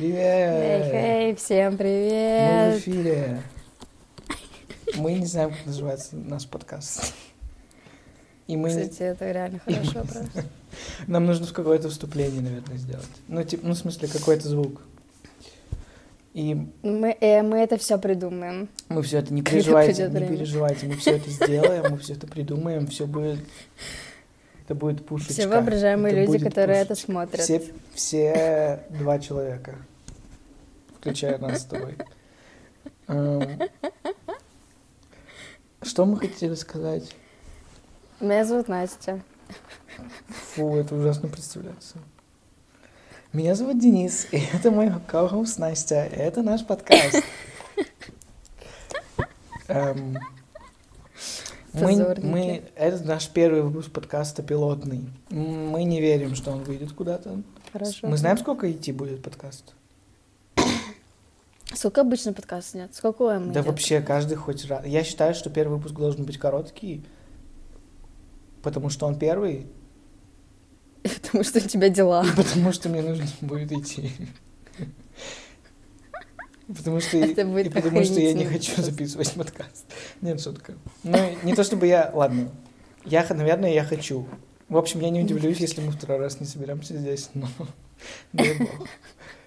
Привет! Эй, эй, всем Мы в привет! эфире. Мы не знаем, как называется наш подкаст. И мы... Кстати, это реально хороший вопрос. Нам нужно какое-то вступление, наверное, сделать. Ну, типа, ну, в смысле, какой-то звук. И Мы, э, мы это все придумаем. мы все это, не переживайте, не переживайте, мы все это сделаем, мы все это придумаем, все будет... Это будет пушечка. Все воображаемые Это люди, которые это пушечка. смотрят. Все, все два человека, включая нас с тобой. Эм, Что мы хотели сказать? Меня зовут Настя. Фу, это ужасно представляется. Меня зовут Денис, и это мой ко-хост Настя, и это наш подкаст. Эм, Позорники. мы, это наш первый выпуск подкаста пилотный. Мы не верим, что он выйдет куда-то. Хорошо. Мы знаем, сколько идти будет подкаст? Сколько обычно подкаст снят? Сколько ОМ Да идет? вообще каждый хоть раз. Я считаю, что первый выпуск должен быть короткий, потому что он первый, Потому что у тебя дела. и потому что мне нужно будет идти. Потому что, Это и будет потому что я не хочу записывать подкаст. Нет, шутка. Ну, не то чтобы я... Ладно. Я, наверное, я хочу. В общем, я не удивлюсь, если мы второй раз не соберемся здесь, но... дай бог.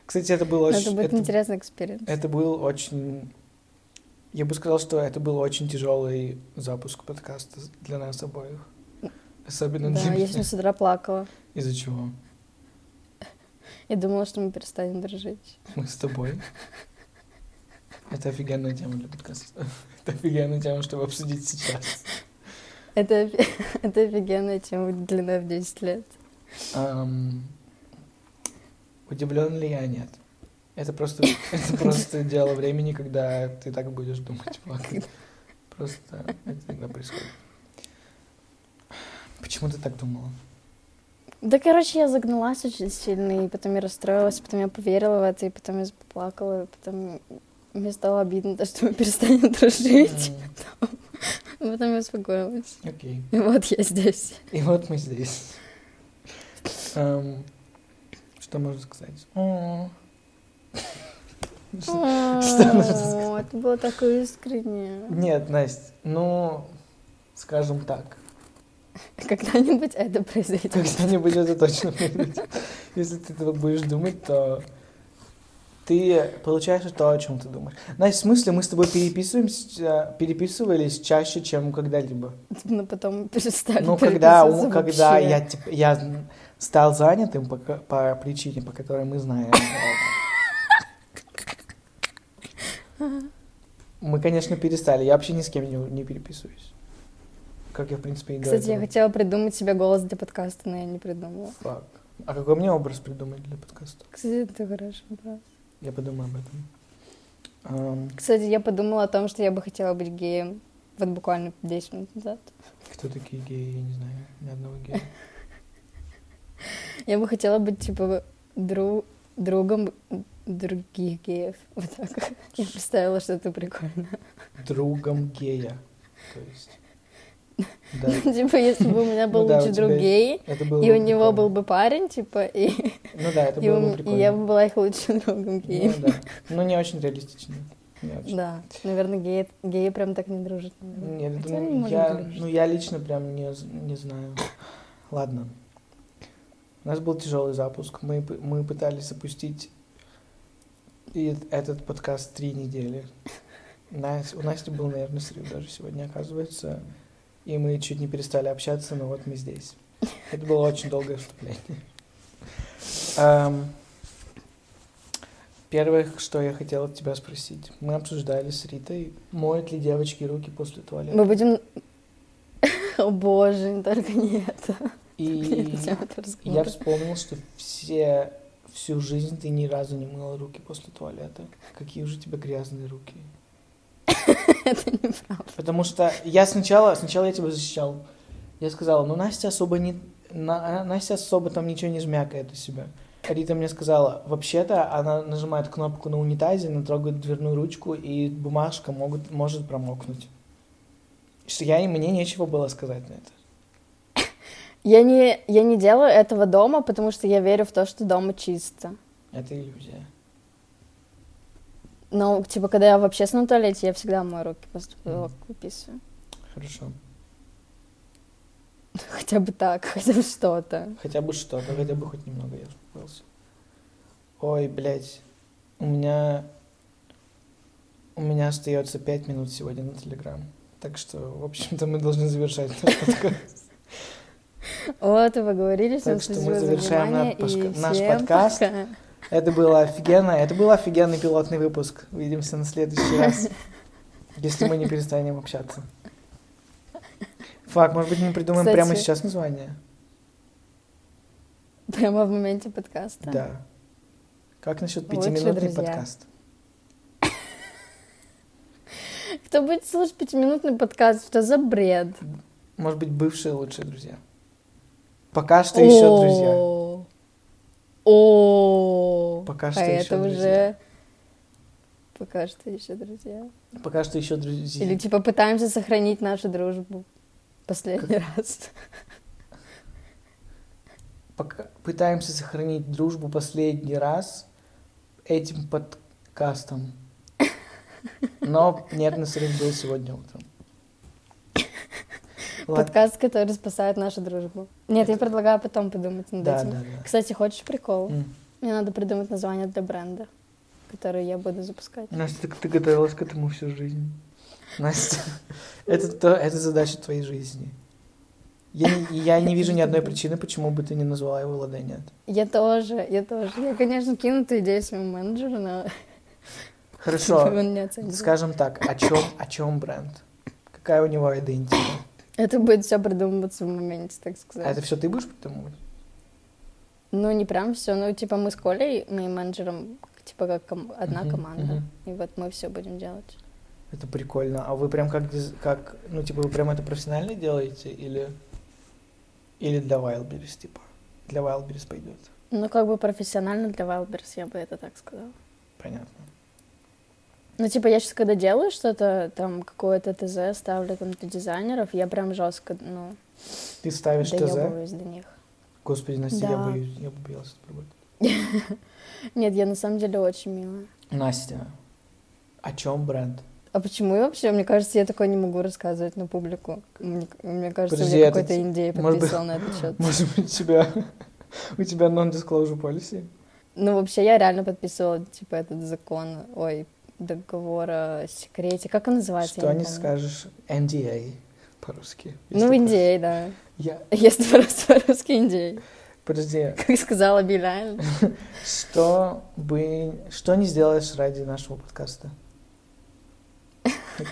Кстати, это было Но очень... Это будет это- интересный experience. Это был очень... Я бы сказал, что это был очень тяжелый запуск подкаста для нас обоих. Особенно Да, для я меня. сегодня с утра плакала. Из-за чего? И думала, что мы перестанем дружить. Мы с тобой. Это офигенная тема для подкаста. Это офигенная тема, чтобы обсудить сейчас. Это, это офигенная тема длиной в 10 лет. Ам, Удивлен ли я? Нет. Это просто, это просто дело времени, когда ты так будешь думать. плакать. Просто это всегда происходит. Почему ты так думала? Да, короче, я загналась очень сильно, и потом я расстроилась, потом я поверила в это, и потом я заплакала, и потом мне стало обидно, то, что мы перестанем дружить. И потом я успокоилась. Окей. И вот я здесь. И вот мы здесь. Ам, Что можно сказать? О. Что нужно сказать? Это было так искренне. Нет, Настя, ну, скажем так, Когда-нибудь это произойдет. когда-нибудь это точно произойдет. Если ты этого будешь думать, то ты получаешь то, о чем ты думаешь. Настя, в смысле, мы с тобой переписываемся, переписывались чаще, чем когда-либо. Но потом перестали Ну, когда, у- когда я, типа, я стал занятым по, по причине, по которой мы знаем. Мы, конечно, перестали. Я вообще ни с кем не, не переписываюсь. Как я, в принципе, и до Кстати, я хотела придумать себе голос для подкаста, но я не придумала. Фак. А какой мне образ придумать для подкаста? Кстати, это хороший вопрос. Я подумаю об этом. Кстати, я подумала о том, что я бы хотела быть геем. Вот буквально 10 минут назад. кто такие геи? Я не знаю. Ни одного гея. Я бы хотела быть, типа, дру- другом других геев. Вот так. Я представила, что это прикольно. Другом гея. То есть... Да, Типа, если бы у меня был Ну да, у лучший друг тебя гей, это было и у него прикольно. был бы парень, типа, и, Ну да, это и, было бы и прикольно. я бы была их лучшим другом Ну геем. да. Ну не очень реалистично. Не очень. Да, наверное, геи, геи прям так не дружат. наверное. Нет, Хотя ну, может, я, ну я лично прям не, не знаю. Ладно. У нас был тяжелый запуск. Мы, мы пытались запустить и этот подкаст три недели. Нас- у Насти был, наверное, срыв даже сегодня, оказывается. И мы чуть не перестали общаться, но вот мы здесь. Это было очень долгое вступление. Ам, Первое, что я хотела тебя спросить. Мы обсуждали с Ритой, моют ли девочки руки после туалета. Мы будем... О боже, только не это. И я вспомнил, что все, всю жизнь ты ни разу не мыла руки после туалета. Какие уже у тебя грязные руки. Это неправда. Потому что я сначала, сначала я тебя защищал. Я сказала, ну Настя особо не... На- Настя особо там ничего не жмякает у себя. Рита мне сказала, вообще-то она нажимает кнопку на унитазе, она трогает дверную ручку, и бумажка могут, может промокнуть. Что я, мне нечего было сказать на это. Я не, я не делаю этого дома, потому что я верю в то, что дома чисто. Это иллюзия. Ну, типа, когда я в общественном туалете, я всегда мою руки того, как выписываю. Хорошо. Хотя бы так, хотя бы что-то. Хотя бы что-то, хотя бы хоть немного я успокоился. Ой, блядь, у меня... У меня остается пять минут сегодня на Телеграм. Так что, в общем-то, мы должны завершать наш подкаст. Вот, и вы говорили, Так что мы завершаем наш подкаст. Это было офигенно. Это был офигенный пилотный выпуск. Увидимся на следующий раз. Если мы не перестанем общаться. Фак, может быть, мы придумаем Кстати- прямо сейчас название? Прямо в моменте подкаста. Да. Как насчет пятиминутный подкаст? Кто будет слушать пятиминутный подкаст, что за бред? Может быть, бывшие лучшие друзья. Пока что еще друзья. О, Пока что а еще это друзья. уже пока что еще друзья. Пока что еще друзья. Или типа пытаемся сохранить нашу дружбу последний раз. Пока пытаемся сохранить дружбу последний раз этим подкастом. Но нервный срыв был сегодня утром. Ладно. Подкаст, который спасает нашу дружбу. Нет, я предлагаю потом подумать над Да, этим. да, да. Кстати, хочешь прикол? Мне надо придумать название для бренда, который я буду запускать. Настя, ты, ты готовилась к этому всю жизнь. Настя, это, то, это задача твоей жизни. Я не, я не вижу ни одной причины, почему бы ты не назвала его Ладенет. Я тоже, я тоже. Я, конечно, кину эту идею своему менеджеру, но Хорошо, скажем так, о чем, о чем бренд? Какая у него идентика? Это будет все придумываться в моменте, так сказать. А это все ты будешь придумывать? Ну, не прям все. Ну, типа, мы с Колей, моим менеджером, типа, как ком- одна Мгм, команда. мгм. И вот мы все будем делать. Это прикольно. А вы прям как, как, ну, типа, вы прям это профессионально делаете или, или для Wildberries, типа? Для Wildberries пойдет. Ну, как бы профессионально для Wildberries, я бы это так сказала. Понятно. Ну, типа, я сейчас, когда делаю что-то, там, какое-то ТЗ ставлю там для дизайнеров, я прям жестко, ну, Ты ставишь ТЗ? до них. Господи, Настя, я Да. боюсь, я бы боялся это работать. Нет, я на самом деле очень милая. Настя, о чем бренд? А почему я вообще? Мне кажется, я такое не могу рассказывать на публику. Мне, мне кажется, Подожди, у меня это какой-то индей подписал на этот счет. Может быть, у тебя, у тебя non-disclosure policy? Ну, вообще, я реально подписывала, типа, этот закон, ой, договор о секрете. Как он называется? Что не помню. скажешь NDA по-русски? Ну, индей, да. Я... Есть просто по-русски индей. Подожди, Как сказала Билли Айлиш. что бы... Что не сделаешь ради нашего подкаста?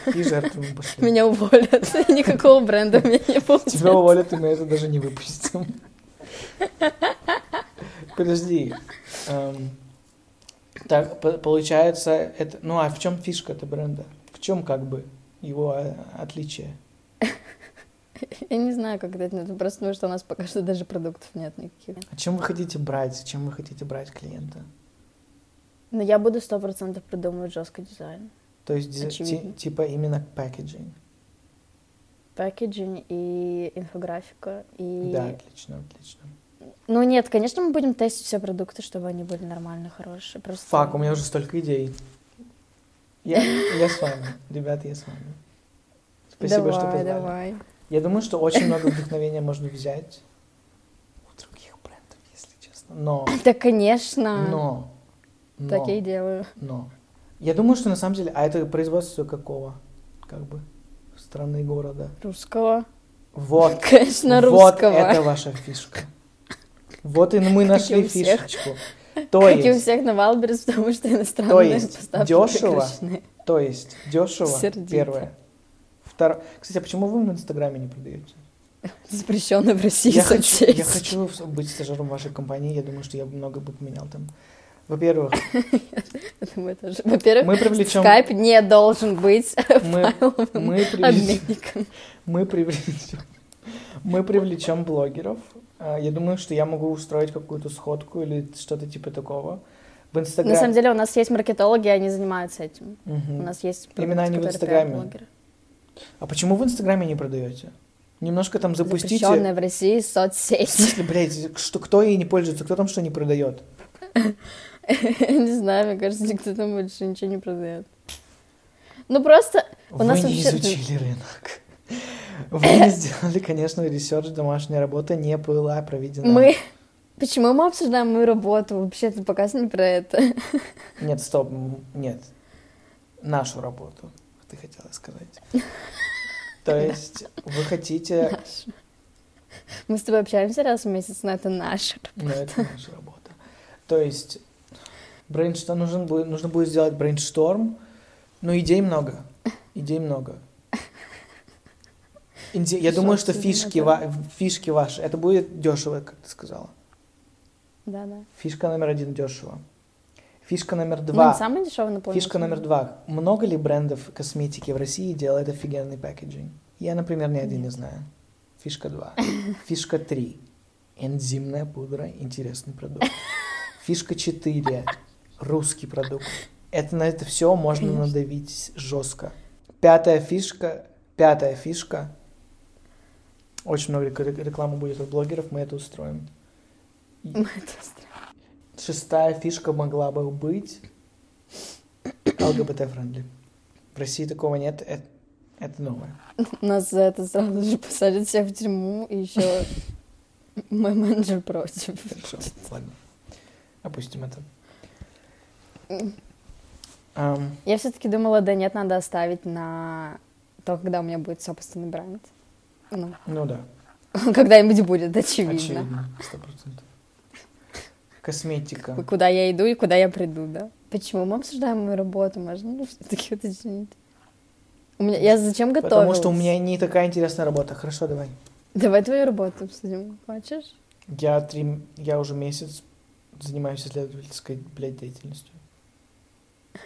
Какие жертвы мы пошли? Меня уволят. Никакого бренда у меня не будет. Тебя уволят, и мы это даже не выпустим. Подожди. Эм, Так, по- получается, это... Ну, а в чем фишка этого бренда? В чем как бы его э, отличие? Я не знаю, как это. Это просто потому, что у нас пока что даже продуктов нет никаких. А чем вы хотите брать? Чем вы хотите брать клиента? Но я буду сто процентов придумывать жесткий дизайн. То есть, ди- Очевидно. ти- типа именно пакетинг. Пакетинг и инфографика. И... Да, отлично, отлично. Ну нет, конечно, мы будем тестить все продукты, чтобы они были нормально, хорошие. Просто... Фак, у меня уже столько идей. Я, я с вами. Ребята, я с вами. Спасибо, давай, что позвали. давай. Я думаю, что очень много вдохновения можно взять у других брендов, если честно. Но, Да, конечно. но, но, Так я и делаю. но. Я думаю, что на самом деле, а это производство какого? Как бы страны города. Русского. Вот, Конечно, вот русского. это ваша фишка. Вот и мы нашли фишечку. То как и у есть, всех на Wildberries, потому что иностранные есть поставки дешево. прекращены. то есть, дешево, Сердито. первое. Второе. Кстати, а почему вы в Инстаграме не продаете? Запрещенная в России Я хочу, я хочу быть стажером вашей компании. Я думаю, что я бы много бы поменял там. Во-первых. Во-первых, мы привлечем, скайп не должен быть мы, мы, привлечем, мы привлечем, мы привлечем блогеров. А, Я думаю, что я могу устроить какую-то сходку или что-то типа такого. В На Инстаграме. самом деле у нас есть маркетологи, они занимаются этим. Мгм. У нас есть Именно они в продукты, Инстаграме. А почему в Инстаграме не продаете? Немножко там запустите. Запрещенная в России В соцсеть. смысле, блядь, что, кто ей не пользуется, кто там что не продает? Не знаю, мне кажется, никто там больше ничего не продает. Ну просто у нас не вообще... изучили рынок. Вы не сделали, конечно, research, домашняя работа не была проведена. Мы... Почему мы обсуждаем мою работу? Вообще, это показ не про это. Нет, стоп, нет. Нашу работу, ты хотела сказать. То есть вы хотите... Мы с тобой общаемся раз в месяц, но это наша Ну, это наша работа. То есть brainstorm, нужен будет, нужно будет сделать brainstorm, но идей много. Идей много. Инди- Я думаю, что фишки, да. ва- фишки ваши, это будет дешево, как ты сказала. Да-да. Фишка номер один дешево. Фишка номер Ну, два. не самый дешевый на планете. Фишка номер два. Много ли брендов косметики в России делает офигенный пакетинг? Я, например, ни один не знаю. Фишка два. Фишка три. Энзимная пудра. Интересный продукт. Фишка четыре. Русский продукт. Это на это все можно Конечно. надавить жестко. Пятая фишка. Пятая фишка. Очень много рек- рекламы будет от блогеров, мы это устроим. Мы это устроим. Шестая фишка могла бы быть ЛГБТ-friendly. В России такого нет, это, это новое. Нас за это сразу же посадят всех в тюрьму, и еще мой менеджер против. Хорошо, ладно. Опустим это. Ам, Я все-таки думала, да нет, надо оставить на то, когда у меня будет собственный бренд. Ну, ну да, когда-нибудь будет, очевидно. очевидно, сто процентов. Косметика. Куда я иду и куда я приду, да? Почему мы обсуждаем мою работу? Можно ну, все-таки уточнить? У меня... Я зачем готовилась? Потому что у меня не такая интересная работа. Хорошо, давай. Давай твою работу обсудим. Хочешь? Я, три, я уже месяц занимаюсь исследовательской, блядь, деятельностью.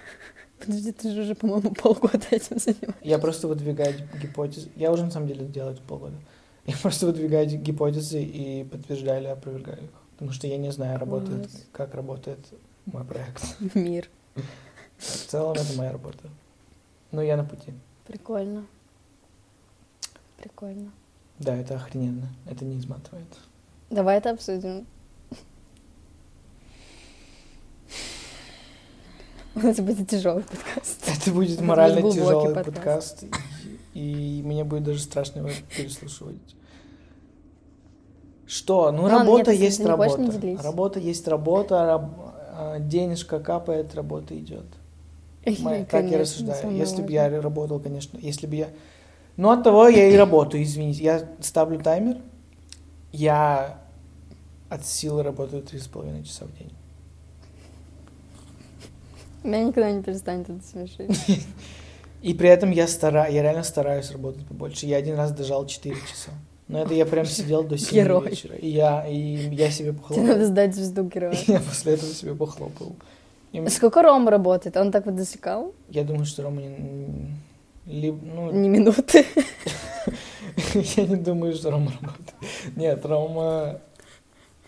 Подожди, ты же уже, по-моему, полгода этим занимаешься. Я просто выдвигаю гипотезы. Я уже на самом деле делаю это полгода. Я просто выдвигаю гипотезы и подтверждаю или опровергаю их. Потому что я не знаю, работает, как работает мой проект. Мир. В целом это моя работа. Но я на пути. Прикольно. Прикольно. Да, это охрененно. Это не изматывает. Давай это обсудим. Это будет тяжелый подкаст. Это будет морально будет тяжелый подкаст. подкаст. И, и мне будет даже страшно его переслушивать. Что? Ну, ладно, работа нет, есть работа. работа есть работа, раб- а, денежка капает, работа идет. Моя- так я рассуждаю. Если бы я работал, конечно, если бы я... Ну, от того я и работаю, извините. Я ставлю таймер, я от силы работаю три с половиной часа в день. Меня никогда не перестанет это смешить. И при этом я стараюсь, я реально стараюсь работать побольше. Я один раз дожал 4 часа. Но это я прям сидел до 7 Герой. вечера. И я, и я себе Тебе похлопал. надо сдать звезду героя. Я после этого себе похлопал. И Сколько Рома работает? Он так вот засекал? я думаю, что Рома не... либо- ну, Ни минуты. я не думаю, что Рома работает. Нет, Рома...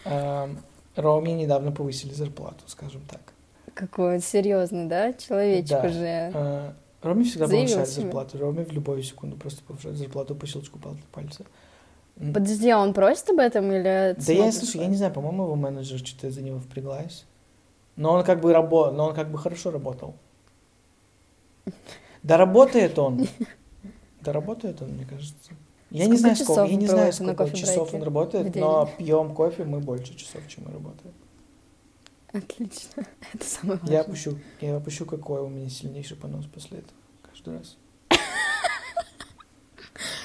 а, Роме недавно повысили зарплату, скажем так. Какой он серьезный, да? Человечек Да. уже. А, Роме всегда Заявил повышают себе. зарплату. Роме в любую секунду просто повышают зарплату по щелчку пал- пальца. Подожди, а он просит об этом или... Да я, слушай, я не знаю, по-моему, его менеджер что-то за него впряглась. Но он как бы работал, но он как бы хорошо работал. Да работает он. Да работает он, мне кажется. Я не Сколько знаю, сколько, я не знаю, сколько часов он работает, но пьем кофе мы больше часов, чем мы работаем. Отлично. Это самое важное. Я опущу, я опущу, какой у меня сильнейший понос после этого. Каждый раз.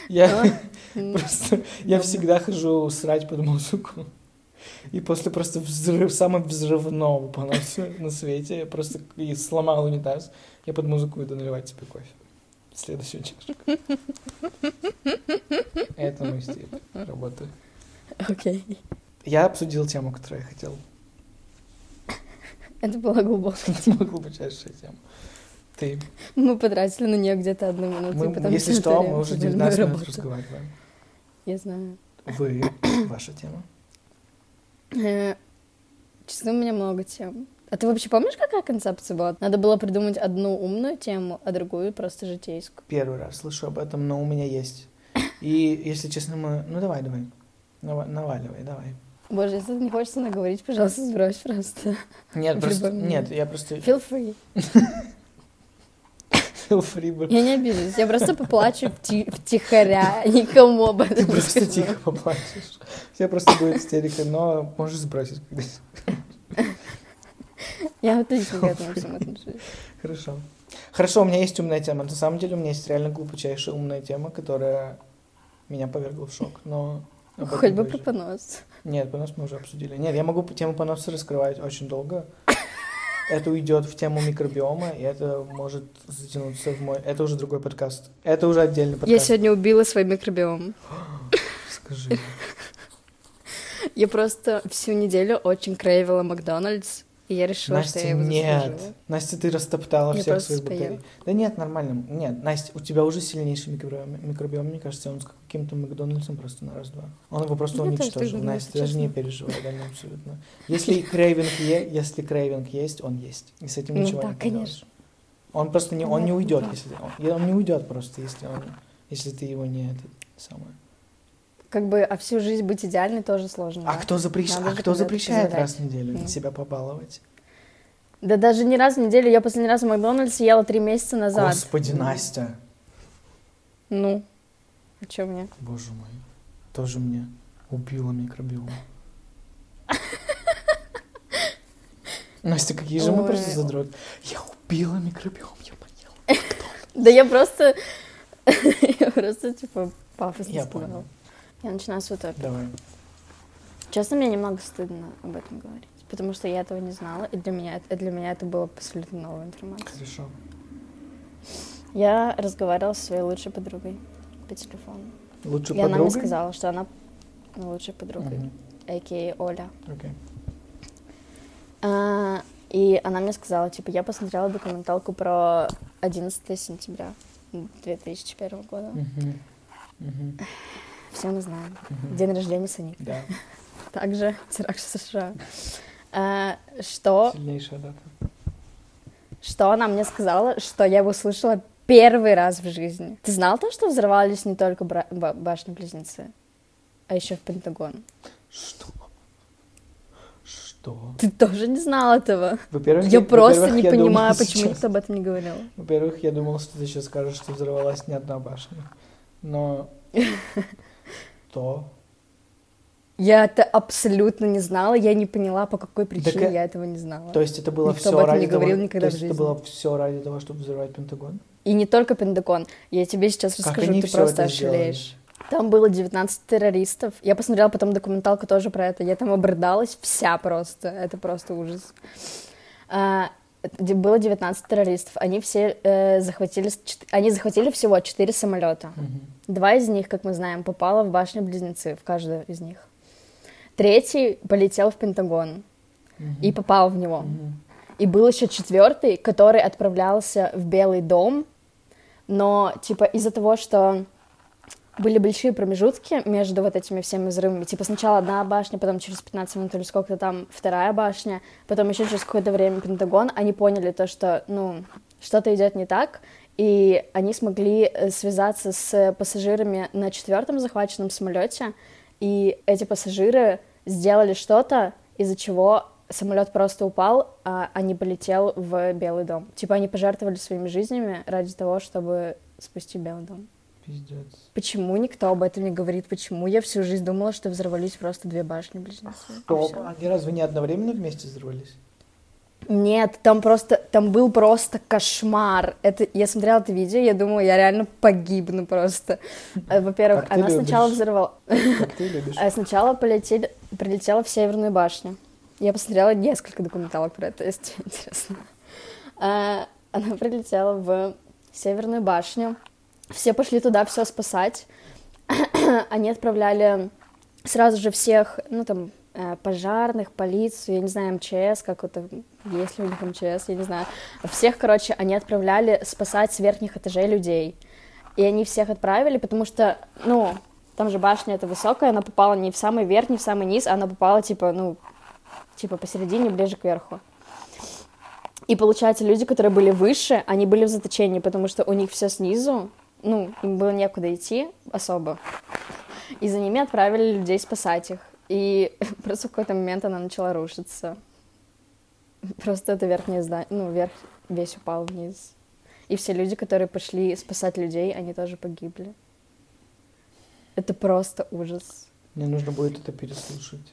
Я просто, я всегда хожу срать под музыку. И после просто взрыв, самого взрывного поноса на свете, я просто и сломал унитаз, я под музыку иду наливать себе кофе. Следующую чашку. Это мой стиль работы. Окей. Я обсудил тему, которую я хотел. Это была глубокая. Это была глубочайшая тема. Ты. Мы потратили на нее где-то одну минуту. Мы, потом если что, мы уже обсуждали 19 мою минут работу. разговариваем. Я знаю. Вы, ваша тема. Э, Честно, у меня много тем. А ты вообще помнишь, какая концепция была? Надо было придумать одну умную тему, а другую просто житейскую. Первый раз слышу об этом, но у меня есть. И, если честно, мы... Ну, давай, давай. Нава- Наваливай, давай. Боже, если не хочется наговорить, пожалуйста, сбрось просто. Нет, просто... Нет, я просто... Feel free. Feel free, бро. Я не обижусь, я просто поплачу вти- втихаря, никому об этом Ты просто скажу. тихо поплачешь. Тебя просто будет истерика, но можешь сбросить когда Я отлично к этому всему отношусь. Хорошо. Хорошо, у меня есть умная тема. На самом деле у меня есть реально глубочайшая умная тема, которая меня повергла в шок. Но Хоть бы про позже. понос. Нет, понос мы уже обсудили. Нет, я могу тему поноса раскрывать очень долго. Это уйдет в тему микробиома, и это может затянуться в мой... Это уже другой подкаст. Это уже отдельный Я подкаст. сегодня убила свой микробиом. Скажи. Я просто всю неделю очень крейвила Макдональдс, и я решила, что Настя, я его нет. заслужила. Настя, ты растоптала Я всех своих споем. батарей. Да нет, нормально. Нет, Настя, у тебя уже сильнейший микробиом. Микробиом, мне кажется, он с каким-то Макдональдсом просто на раз-два. Он его просто Я тоже так уничтожил. думаю, Настя, даже не переживай, да, ну, абсолютно. Если крейвинг, е- если крейвинг есть, он есть. И с этим Ну ничего да, не конечно. Он просто не, он не уйдет, если он, он не уйдет просто, если он, если ты его не это самое. Как бы, а всю жизнь быть идеальной тоже сложно. А да? кто, запрещ... Надо а кто запрещает позволять. раз в неделю Ну. себя побаловать? Да даже не раз в неделю. Я последний раз в Макдональдсе ела три месяца назад. Господи, Настя. Ну, а чё мне? Боже мой, тоже мне убила микробиом. Настя, какие же мы просто задрот. Я убила микробиом, я поняла. Да я просто... Я просто, типа, пафосно сказала. Я начинаю с утопии. Давай. Честно, мне немного стыдно об этом говорить. Потому что я этого не знала, и для меня, это- для меня это было абсолютно новая информация. Хорошо. Я разговаривала со своей лучшей подругой по телефону. Лучше и она мне подругой? сказала, что она лучшей подругой, Мгм. а.к.а. Оля. Окей. А, и она мне сказала, типа, я посмотрела документалку про 11 сентября 2001 года. Мгм. Мгм. Все мы знаем. День рождения Соник. Да, Также теракт в США. А, что, сильнейшая дата. что она мне сказала, что я его услышала первый раз в жизни. Ты знал то, что взорвались не только бра- башни-близнецы, а еще в Пентагон? Что? Что? Ты тоже не знал этого? Во-первых, Я просто во-первых, не я думал понимаю, почему сейчас- никто об этом не говорил. Во-первых, я думал, что ты сейчас скажешь, что взорвалась не одна башня. Но то... Я это абсолютно не знала, я не поняла, по какой причине э, я этого не знала. То есть это было Никто все об этом ради не говорил того, никогда то есть это было все ради того, чтобы взорвать Пентагон? И не только Пентагон. Я тебе сейчас Как расскажу, ты просто ошалеешь. Там было 19 террористов. Я посмотрела потом документалку тоже про это. Я там обрыдалась вся просто. Это просто ужас. А, было 19 террористов. Они все э, захватили... Они захватили всего 4 самолета. Мгм. Два из них, как мы знаем, попало в башню-близнецы, в каждую из них. Третий полетел в Пентагон Мгм. и попал в него. Мгм. И был еще четвертый, который отправлялся в Белый дом, но типа из-за того, что были большие промежутки между вот этими всеми взрывами. Типа сначала одна башня, потом через 15 минут или сколько-то там вторая башня, потом еще через какое-то время Пентагон. Они поняли то, что, ну, что-то идет не так, и они смогли э, связаться с пассажирами на четвертом захваченном самолете, и эти пассажиры сделали что-то, из-за чего самолет просто упал, а, а не полетел в Белый дом. Типа они пожертвовали своими жизнями ради того, чтобы спасти Белый дом. Пиздец. Почему никто об этом не говорит? Почему я всю жизнь думала, что взорвались просто две башни близнецы? И Что? всё. Они разве не одновременно вместе взорвались? Нет, там просто, там был просто кошмар. Это, я смотрела это видео, я думала, я реально погибну просто. Э, Во-первых, она сначала любишь. взорвала, ты любишь? А сначала полетели, прилетела в Северную башню. Я посмотрела несколько документалок про это, если интересно. А, Она прилетела в Северную башню. Все пошли туда все спасать. Они отправляли сразу же всех, ну там, э, пожарных, полицию, я не знаю, МЧС, как это, есть ли у них МЧС, я не знаю. Всех, короче, они отправляли спасать с верхних этажей людей. И они всех отправили, потому что, ну, там же башня эта высокая, она попала не в самый верх, не в самый низ, она попала, типа, ну, типа посередине, ближе к верху. И получается, люди, которые были выше, они были в заточении, потому что у них все снизу, ну, им было некуда идти особо. И за ними отправили людей спасать их. и просто в какой-то момент она начала рушиться. Просто это верхнее здание, ну, верх весь упал вниз. И все люди, которые пошли спасать людей, они тоже погибли. Это просто ужас. Мне нужно будет это переслушать.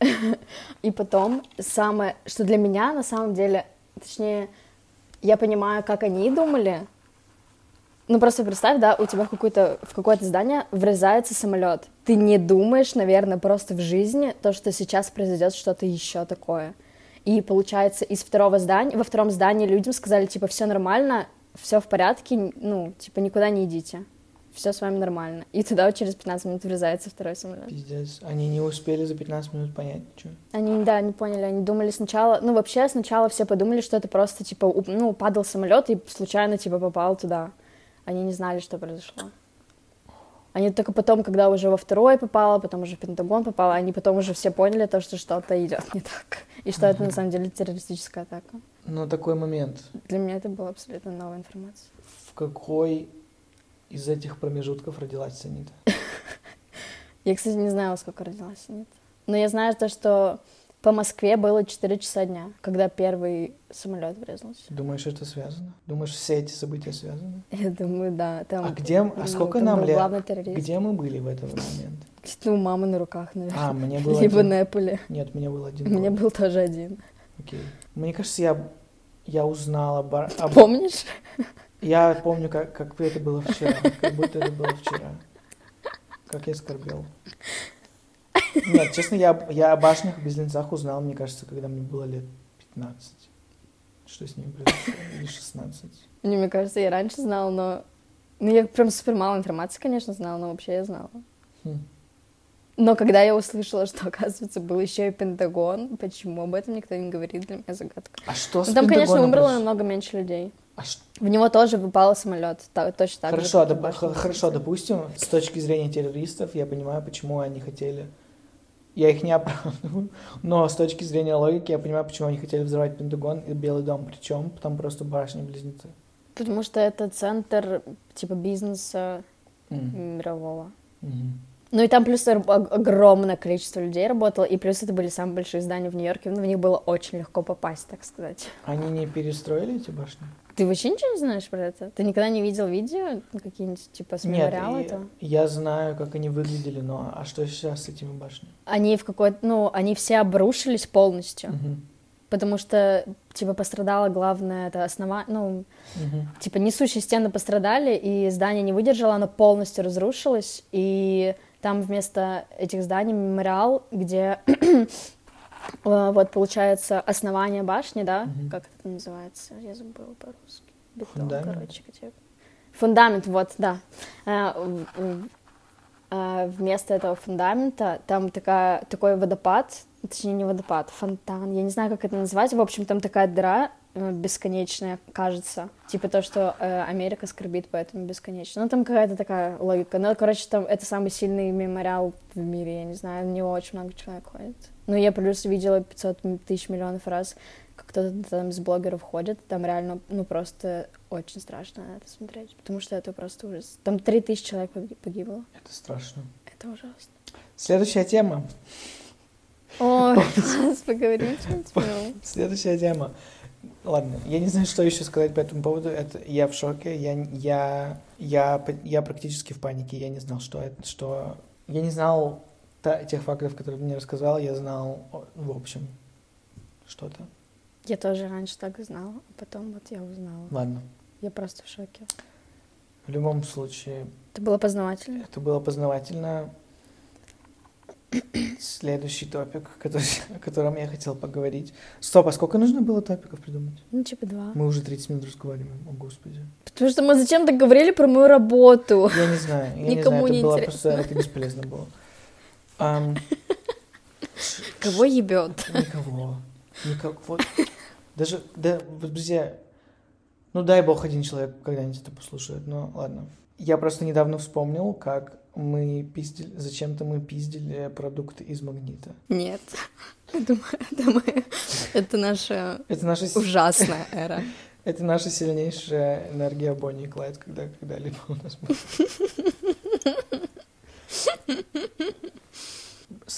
И потом самое, что для меня на самом деле, точнее, я понимаю, как они думали. Ну просто представь, да, у тебя в какое-то в какое-то здание врезается самолет. Ты не думаешь, наверное, просто в жизни то, что сейчас произойдет что-то еще такое. И получается, из второго здания, во втором здании людям сказали, типа, все нормально, все в порядке, ну, типа, никуда не идите все с вами нормально. И туда вот через 15 минут врезается второй самолет. Пиздец. Они не успели за 15 минут понять, что. Они, да, не поняли. Они думали сначала... Ну, вообще, сначала все подумали, что это просто, типа, уп- ну, падал самолет и случайно, типа, попал туда. Они не знали, что произошло. Они только потом, когда уже во второй попало, потом уже в Пентагон попало, они потом уже все поняли то, что что-то идет не так. И что это на самом деле террористическая атака. Но такой момент. Для меня это была абсолютно новая информация. В какой из этих промежутков родилась Санита? Я, кстати, не знаю, во сколько родилась Санита. Но я знаю то, что по Москве было 4 часа дня, когда первый самолет врезался. Думаешь, это связано? Думаешь, все эти события связаны? Я думаю, да. Там, а где, а ну, сколько нам лет? Где мы были в этот момент? Ну, у мамы на руках, наверное. А, мне было Либо один. на Эппле. Нет, мне был один. Мне год. был тоже один. Окей. Мне кажется, я, я узнала... об- об- Помнишь? Я помню, как, как это было вчера. Как будто это было вчера. Как я скорбел. Нет, честно, я, я о башнях и близнецах узнал, мне кажется, когда мне было лет 15. Что с ними произошло? Или 16. Не, мне кажется, я раньше знала, но... Ну, я прям супер мало информации, конечно, знала, но вообще я знала. Хм. Но когда я услышала, что, оказывается, был еще и Пентагон, почему об этом никто не говорит, для меня загадка. А что с Ну, там, конечно, умерло произошло? намного меньше людей. А ш- В него тоже выпал самолет, та- точно так же, Хорошо, как и доп- хорошо, допустим, с точки зрения террористов, я понимаю, почему они хотели. Я их не оправдываю, но с точки зрения логики я понимаю, почему они хотели взорвать Пентагон и Белый дом. Причем там просто башни-близнецы. Потому что это центр, типа, бизнеса М, мирового. мгм. Ну и там плюс огромное количество людей работало, и плюс это были самые большие здания в Нью-Йорке, в них было очень легко попасть, так сказать. Они не перестроили эти башни? Ты вообще ничего не знаешь про это? Ты никогда не видел видео, какие-нибудь, типа, с Нет, этого? я знаю, как они выглядели, но а что сейчас с этими башнями? Они в какой-то, ну, они все обрушились полностью, Мгм, потому что, типа, пострадало главное, это основа, ну, мгм. типа, несущие стены пострадали, и здание не выдержало, оно полностью разрушилось, и там вместо этих зданий мемориал, где вот получается основание башни, да, Мгм. как это называется, я забыла по-русски. Бетон, Фундамент? короче, где- Фундамент, вот, да. Э, э, Вместо этого фундамента там такая, такой водопад, точнее не водопад, фонтан, я не знаю, как это назвать, в общем, там такая дыра э, бесконечная, кажется, типа то, что э, Америка скорбит поэтому бесконечно. Ну, там какая-то такая логика. Ну, короче, там это самый сильный мемориал в мире, я не знаю, в него очень много человек ходит. Ну, я плюс видела 500 тысяч миллионов раз, как кто-то там из блогеров ходит, там реально, ну, просто очень страшно это смотреть, потому что это просто ужас. Там 3000 человек погиб- погибло. Это страшно. Это ужасно. Следующая тема. Ой, класс, поговорим. Следующая тема. Ладно, я не знаю, что еще сказать по этому поводу. Это я в шоке. Я, я, я, я практически в панике. Я не знал, что это, что... Я не знал та- тех фактов, которые ты мне рассказал. Я знал, в общем, что-то. Я тоже раньше так знала, а потом вот я узнала. Ладно. Я просто в шоке. В любом случае, Это было познавательно. это было познавательно. Следующий топик, который, о котором я хотел поговорить. Стоп, а сколько нужно было топиков придумать? Ну, типа два. Мы уже 30 минут разговариваем. О, Господи. Потому что мы зачем-то говорили про мою работу. Я не знаю. Я Никому не не знаю, это было интересно. просто это бесполезно было. Ам, Кого ебет? Никого. Никак, вот. Даже, да, вот, друзья, ну дай бог один человек когда-нибудь это послушает, но ладно. Я просто недавно вспомнил, как мы пиздили, зачем-то мы пиздили продукты из магнита. Нет. Я думаю, это, мы- это наша Это наша, ужасная эра. это наша сильнейшая энергия Бонни и Клайд, когда когда-либо у нас была.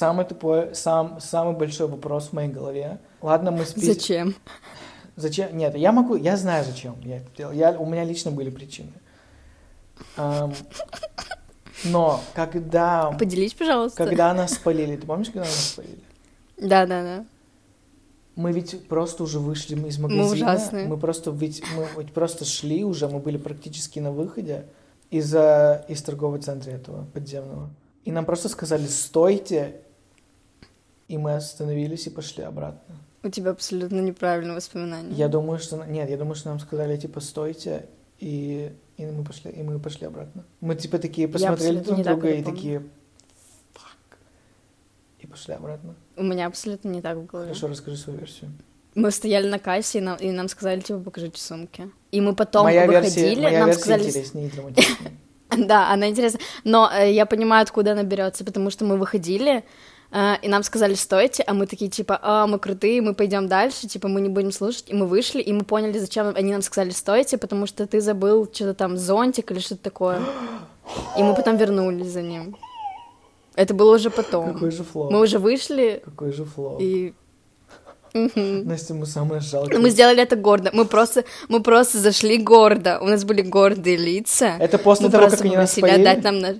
Самый тупой, сам, самый большой вопрос в моей голове. Ладно, мы спи... Зачем? Зачем? Нет, я могу, я знаю, зачем я это делал. Я, у меня лично были причины. Ам, но когда, Поделись, пожалуйста. когда нас спалили, ты помнишь, когда нас спалили? Да, да, да. Мы ведь просто уже вышли из Мы магазина. ужасные. Мы просто ведь мы ведь просто шли уже, мы были практически на выходе из из торгового центра этого подземного. И нам просто сказали стойте, и мы остановились и пошли обратно. У тебя абсолютно неправильное воспоминание. Я думаю, что нет, я думаю, что нам сказали типа стойте, и и мы пошли и мы пошли обратно. Мы типа такие посмотрели друг так друга это и помню. такие «Фак». и пошли обратно. У меня абсолютно не так в голове. Хорошо, расскажи свою версию. Мы стояли на кассе, и нам, и нам сказали, типа, покажите сумки. И мы потом моя выходили, версия, моя нам версия сказали... интереснее и драматичнее. Да, она интересна. Но э, я понимаю, откуда она берется, потому что мы выходили, и нам сказали, стойте, а мы такие, типа, а, мы крутые, мы пойдем дальше, типа, мы не будем слушать. И мы вышли, и мы поняли, зачем они нам сказали, стойте, потому что ты забыл что-то там, зонтик или что-то такое. И мы потом вернулись за ним. Это было уже потом. Какой же flow? Мы уже вышли, Какой же flow? и... Настя, мы самые жалкие. Мы сделали это гордо. Мы просто, мы просто зашли гордо. У нас были гордые лица. Это после мы того, как они нас спалили? отдать нам на...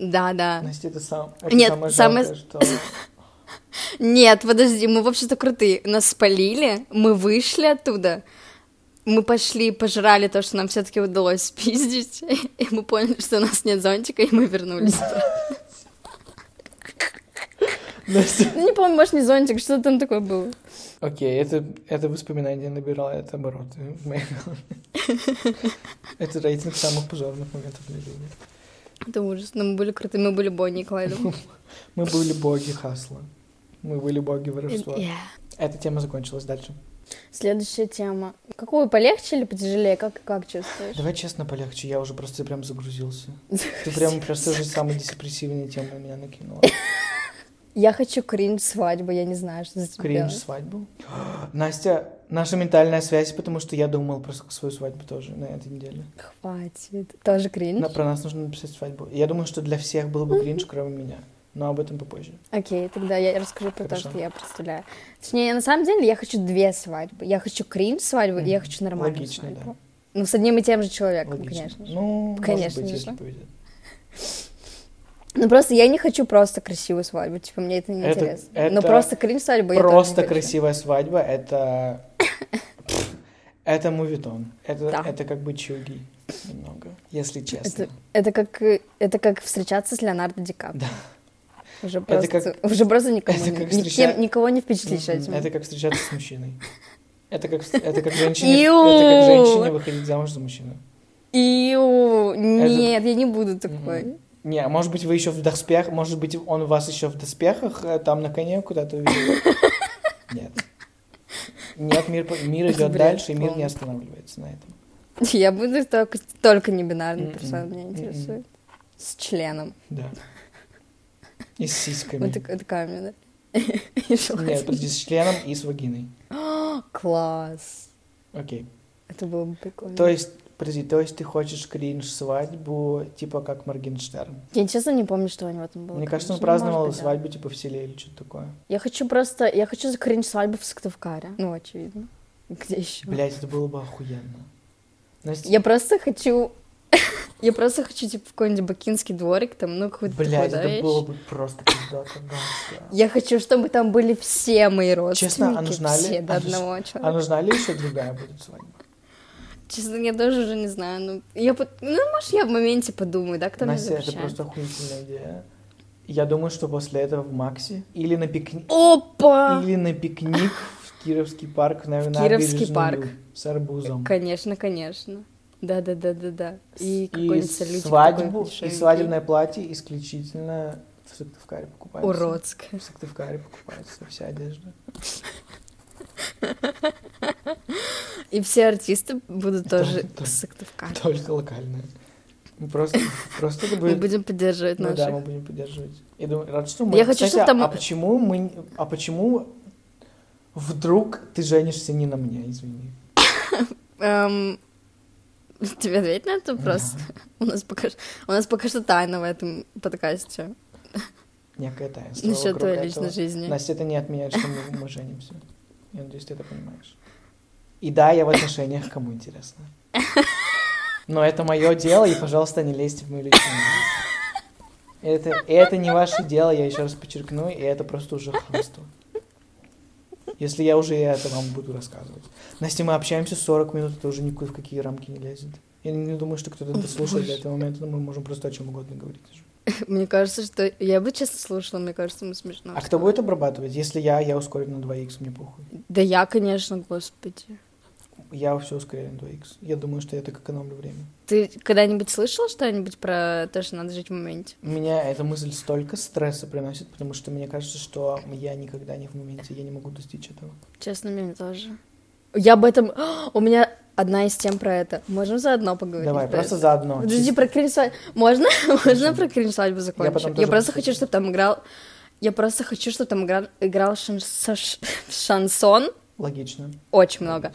Да, да. Настя, это, сам, это Нет, самое самое- жалкое, что... Нет, подожди, мы вообще-то крутые. Нас спалили, мы вышли оттуда, мы пошли, пожрали то, что нам все-таки удалось спиздить, и мы поняли, что у нас нет зонтика, и мы вернулись. Ну, не помню, может, не зонтик, что там такое было. Окей, это, это воспоминание набирает обороты в моей голове. Это рейтинг самых пожарных моментов в жизни. Это ужас. Но мы были крутые, мы были Бонни и Клайдом. Мы были боги хасла. Мы были боги воровства. Yeah. Эта тема закончилась дальше. Следующая тема. Какую, полегче или потяжелее? Как, как чувствуешь? Давай честно полегче, я уже просто прям загрузился. Ты прям просто уже самые депрессивные темы на меня накинула. Я хочу кринж свадьбу, я не знаю, что за тебя. Кринж свадьбу. Настя, наша ментальная связь, потому что я думал про свою свадьбу тоже на этой неделе. Хватит. Тоже кринж? На- про нас нужно написать свадьбу. Я думаю, что для всех был бы кринж, кроме меня. Но об этом попозже. Окей, тогда я расскажу про Хорошо. то, что я представляю. Точнее, на самом деле я хочу две свадьбы. Я хочу кринж свадьбу, и я хочу нормальную Логично, свадьбу. Ну, с одним и тем же человеком, Логично. конечно же. Ну, Конечно может быть, же. если повезет. Ну, просто я не хочу просто красивую свадьбу, типа, мне это не Это- интересно. это Но просто кринж тоже Просто красивая свадьба — это... Это мувитон. Это, Да. это как бы чуги немного, если честно. Это, это как, это как встречаться с Леонардо Ди Каприо. Да. Уже просто, как- уже просто никому, это не- как никем- встреча- никого не впечатлишь этим. Это как встречаться с мужчиной. Это как, это как женщине, Иу. это как женщине выходить замуж за мужчину. Иу, нет, я не буду такой. Не, а может быть, вы еще в доспехах, может быть, он вас еще в доспехах э, там на коне куда-то увидел. Нет. Нет, мир, мир идет дальше, и мир не останавливается на этом. Я буду только, только не-бинарный Мгм. персона, меня Мгм. интересует. С членом. Да. И с сиськами. Вот так- такая да? Нет, подожди, с членом и с вагиной. Класс. Окей. Это было бы прикольно. То есть, подожди, то есть ты хочешь кринж свадьбу, типа как Моргенштерн? Я честно не помню, что у него там было. Мне кажется, он. Ну, праздновал быть, да. свадьбу типа в селе или что-то такое. Я хочу просто... Я хочу закрыть свадьбу в Сыктывкаре. Ну, очевидно. Где еще? Блять, это было бы охуенно. Настя, Я просто хочу... Я просто хочу, типа, в какой-нибудь бакинский дворик, там, ну, какой-то такой, блядь, да, это вещь. было бы просто пиздато. Я хочу, чтобы там были все мои родственники. Честно, а нужна ли- Все до а одного А человека. нужна ли еще другая будет свадьба? Честно, я тоже уже не знаю. Ну, я, ну, может, я в моменте подумаю, да, кто Настя, это запрещает. просто охуительная идея. Я думаю, что после этого в Макси или на пикник, Опа! или на пикник в Кировский парк на В Кировский парк. с арбузом. Конечно, конечно. Да-да-да-да-да. И И какой-нибудь салютик свадьбу, и свадебное платье исключительно в Сыктывкаре покупается. Уродское. В Сыктывкаре покупается вся одежда. И все артисты будут тоже с Сыктывкара. Только локальная. Мы Просто, просто это Мы будет... будем поддерживать Ну да, мы будем поддерживать. Я думаю, рад, что мы... Я хочу, Кстати, чтоб там- а почему мы... А почему вдруг ты женишься не на мне, извини? Эм, Тебе ответить на этот вопрос? У нас пока у нас пока что тайна в этом подкасте. некое таинство Насчет твоей личной жизни. Настя, это не отменяет, что мы, мы женимся. Я надеюсь, ты это понимаешь. И да, я в отношениях, кому интересно. Но это мое дело, и, пожалуйста, не лезьте в мою личную. Это, это не ваше дело, я еще раз подчеркну, и это просто уже хамство. Если я уже это вам буду рассказывать. Настя, мы общаемся 40 минут, это уже ни в какие рамки не лезет. Я не думаю, что кто-то дослушает до этого момента, но мы можем просто о чем угодно говорить. Мне кажется, что... Я бы честно слушала, мне кажется, мы смешно. А кто будет обрабатывать? Если я, я ускорю на 2х, мне похуй. Да я, конечно, господи. Я все ускоряю на 2х. Я думаю, что я так экономлю время. Ты когда-нибудь слышал что-нибудь про то, что надо жить в моменте? Меня эта мысль столько стресса приносит, потому что мне кажется, что я никогда не в моменте, я не могу достичь этого. Честно, мне тоже. Я об этом... У меня одна из тем про это. Можем заодно поговорить? Давай, про просто это? заодно. Подожди, про кринж свадьбу. Можно? Можно про кринж свадьбу закончить? Я, тоже просто хочу чтобы там играл... Я просто хочу, чтобы там играл, играл шан- ш- шансон Логично. очень много.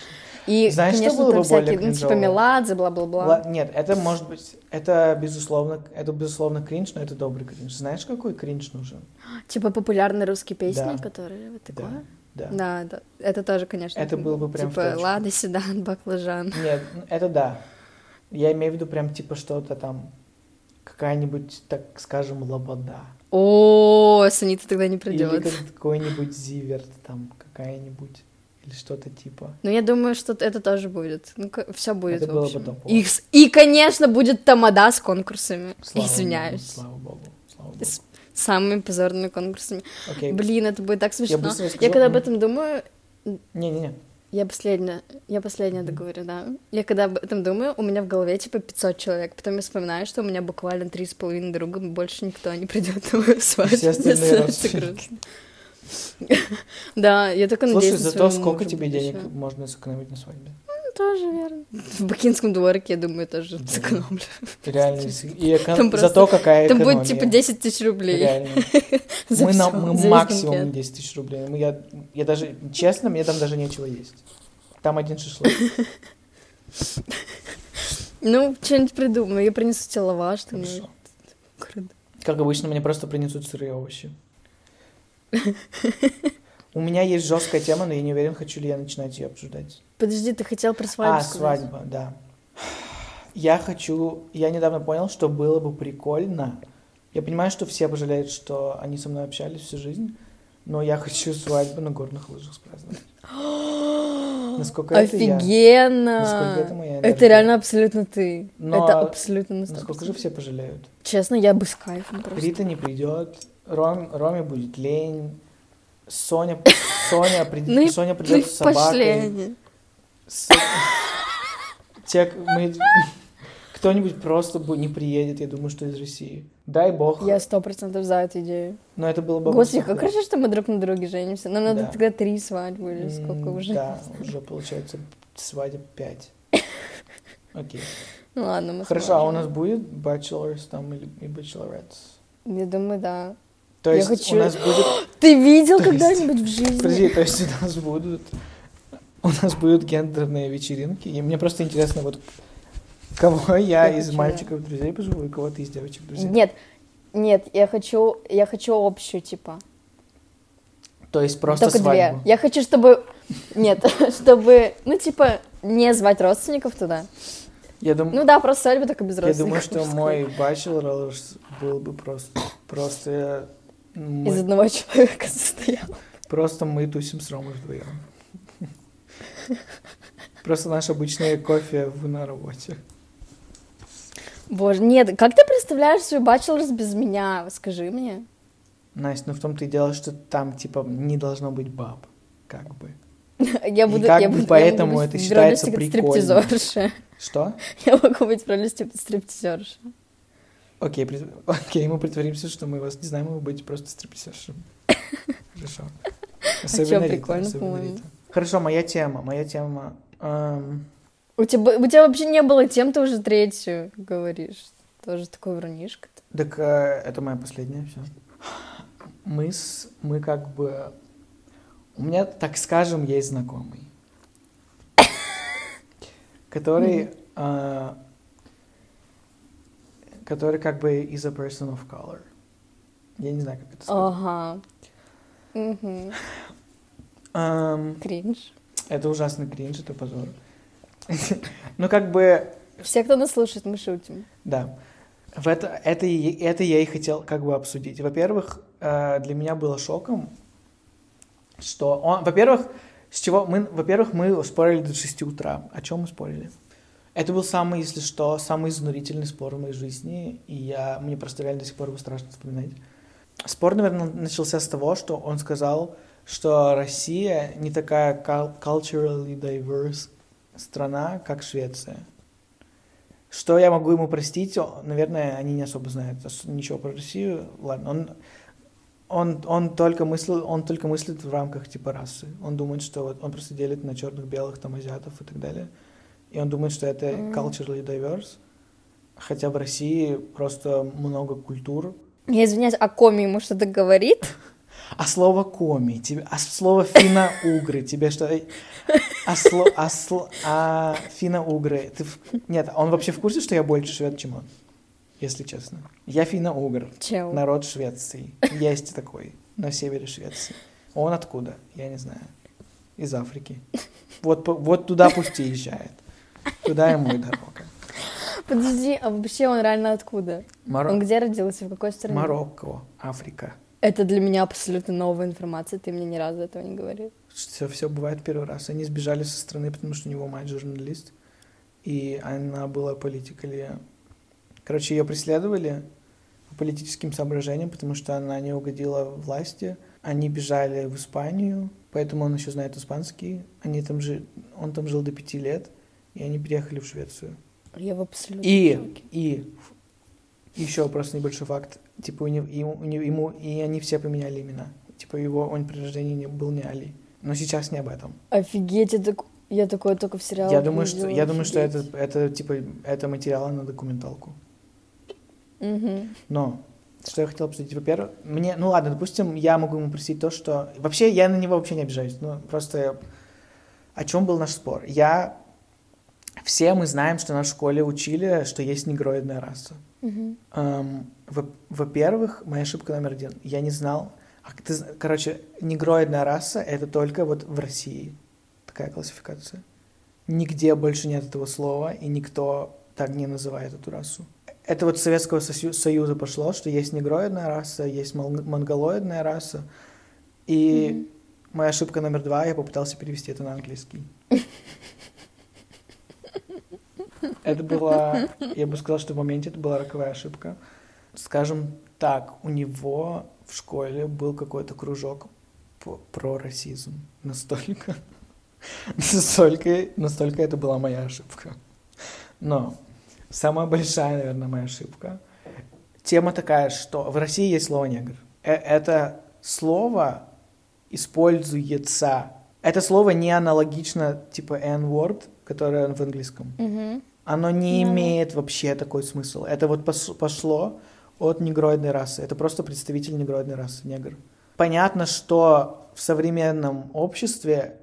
И, Знаешь, что конечно, было там бы более всякие, ну, типа? Меладзе, бла-бла-бла. Ла- Нет, это может быть, это безусловно, это безусловно кринж, но это добрый кринж. Знаешь, какой кринж нужен? Типа популярные русские песни, Да. которые вот такое. Да. Да, да. Это тоже, конечно. Это было бы прям Типа. Лада, Седан, Баклажан. Нет, ну, это да. Я имею в виду прям типа что-то там, какая-нибудь, так скажем, лобода. О, Санита тогда не Или придет. как- какой-нибудь зиверт, там, какая-нибудь, или что-то типа. Ну, я думаю, что это тоже будет. Ну, все будет, Это в было общем. топово. И, с- и, конечно, будет тамада с конкурсами. Слава Извиняюсь. Богу, слава богу, слава богу. С самыми позорными конкурсами. Окей. Блин, это будет так смешно. Я, расскажу. когда об этом думаю, Не-не-не. я последняя, я последняя договорю, да. Я когда об этом думаю, у меня в голове типа 500 человек. Потом я вспоминаю, что у меня буквально три с половиной друга, больше никто не придет на мою свадьбу. Все остальные. Да, я только Слушай, надеюсь на зато сколько тебе денег можно сэкономить на свадьбе? Ну, тоже верно. В Бакинском дворике, я думаю, тоже сэкономлю. Реально. И Там Зато какая Там экономия. будет типа 10 тысяч рублей. Реально. мы, на, мы максимум банкет. 10 тысяч рублей. Мы, я, я даже, честно, мне там даже нечего есть. Там один шашлык. Ну, что-нибудь придумаю. Я принесу тебе лаваш. там, Хорошо. Как обычно, мне просто принесут сырые овощи. У меня есть жесткая тема, но я не уверен, хочу ли я начинать ее обсуждать. Подожди, ты хотел про свадьбу а, сказать? свадьба, да. Я хочу... Я недавно понял, что было бы прикольно. Я понимаю, что все пожалеют, что они со мной общались всю жизнь, но я хочу свадьбу на горных лыжах спраздновать. Насколько это я? Офигенно! Насколько это моя Это энергия? реально абсолютно ты. Но Это абсолютно на Насколько же 100%. все пожалеют? Честно, я бы с кайфом просто. Рита не придет, Ром, Роме будет лень, Соня, Соня, прид- Ну Соня Ну придет с собакой. С- Те, мы... Кто-нибудь просто бы не приедет, я думаю, что из России. Дай бог. Я сто процентов за эту идею. Но это было бы... Господи, как хорошо, что мы друг на друге женимся. Нам надо Да. тогда три свадьбы или сколько уже. Да, уже получается свадеб 5. Окей. Ну ладно, мы Хорошо, а у нас будет bachelors там или и bachelorettes? Я думаю, да. То Я есть хочу- у нас будет... Ты видел То есть- когда-нибудь в жизни? Подожди, то есть у нас будут... У нас будут гендерные вечеринки, и мне просто интересно, вот кого я Я из хочу, мальчиков друзей позову, и кого ты из девочек друзей. Нет, нет, я хочу, я хочу общую, типа. То есть просто Только свадьбу. две. Я хочу, чтобы... Нет, чтобы, ну, типа, не звать родственников туда. Я, дум- Ну да, просто свадьба только без я родственников. думаю, что мой bachelor был бы просто... Просто... Мы, Из одного человека состоял. просто мы тусим с Ромой вдвоем. Просто наш обычный кофе в, на работе. Боже, нет, как ты представляешь свой бачелорс без меня? Скажи мне. Настя, ну в том-то и дело, что там, типа, не должно быть баб. Как бы. Я буду, как я бы буду, поэтому я могу это считается прикольно. Что? Я могу быть в роли стрип- стриптизерши. Окей, прит- окей, мы притворимся, что мы вас не знаем, и вы будете просто стриптизершем. Хорошо. чё, прикольно, особенно по-моему. Рита. Хорошо, моя тема, моя тема. эм, У тебя, у тебя вообще не было тем, ты уже третью говоришь. Тоже такой врунишка. так э, это моя последняя, все. Мы с, мы как бы, у меня, так скажем, есть знакомый, который, э, который как бы is a person of color. Я не знаю, как это сказать. Ага. Ам, Кринж. это ужасный кринж, это позор. Ну, как бы, Все, кто нас слушает, мы шутим. да. В это, это, это я и хотел как бы обсудить. Во-первых, э, для меня было шоком, что он, во-первых, с чего мы, во-первых, мы спорили до 6 утра. О чем мы спорили? Это был самый, если что, самый изнурительный спор в моей жизни, и я, мне просто реально до сих пор его страшно вспоминать. Спор, наверное, начался с того, что он сказал, что Россия не такая cul- culturally diverse страна, как Швеция. Что я могу ему простить? Наверное, они не особо знают ничего про Россию. Ладно, он, он, он, только мыслил, он только мыслит в рамках типа расы. Он думает, что вот он просто делит на черных, белых, там, азиатов и так далее. И он думает, что это culturally diverse. Хотя в России просто много культур. Я извиняюсь, а Коми ему что-то говорит? А слово коми, тебе, а слово финно-угры, тебе что? А, сло- а, сло- а финно-угры, ты нет, он вообще в курсе, что я больше швед, чем он? Если честно. Я финно-угр, народ Швеции. Есть такой на севере Швеции. Он откуда? Я не знаю. Из Африки. Вот, вот туда пусть и езжает. Туда ему и дорога. Подожди, а вообще он реально откуда? Маро- Он где родился, в какой стране? Марокко, Африка. Это для меня абсолютно новая информация, ты мне ни разу этого не говорил. Все, все бывает первый раз. Они сбежали со страны, потому что у него мать журналист, и она была политикали. Короче, ее преследовали по политическим соображениям, потому что она не угодила власти. Они бежали в Испанию, поэтому он еще знает испанский. Они там жи... Он там жил до пяти лет, и они переехали в Швецию. Я в абсолютном И, шоке. и еще просто небольшой факт. Типа у него, ему, ему- и они все поменяли имена. Типа его, он при рождении не, был не Али. Но сейчас не об этом. Офигеть, я, так... я такое только в сериалах Я думаю, что, я думаю, что это, это, типа, это материалы на документалку. Мгм. Но, что я хотел обсудить, во-первых, мне, ну ладно, допустим, я могу ему простить то, что... Вообще, я на него вообще не обижаюсь, ну, просто о чем был наш спор? Я... Все мы знаем, что нас в школе учили, что есть негроидная раса. Мгм. Эм, во- во-первых, моя ошибка номер один. Я не знал... а ты короче, негроидная раса — это только вот в России такая классификация. Нигде больше нет этого слова, и никто так не называет эту расу. Это вот с Советского Союза пошло, что есть негроидная раса, есть монголоидная раса. И Мгм. моя ошибка номер два, я попытался перевести это на английский. Это была, я бы сказал, что в моменте это была роковая ошибка. Скажем так, у него в школе был какой-то кружок про расизм. Настолько, настолько, настолько это была моя ошибка. Но самая большая, наверное, моя ошибка. Тема такая, что в России есть слово негр. Э- Это слово используется. Это слово не аналогично типа N-word, которое в английском. Мгм. Оно не Да-да. имеет вообще такой смысл. Это вот пошло от негроидной расы. Это просто представитель негроидной расы, негр. Понятно, что в современном обществе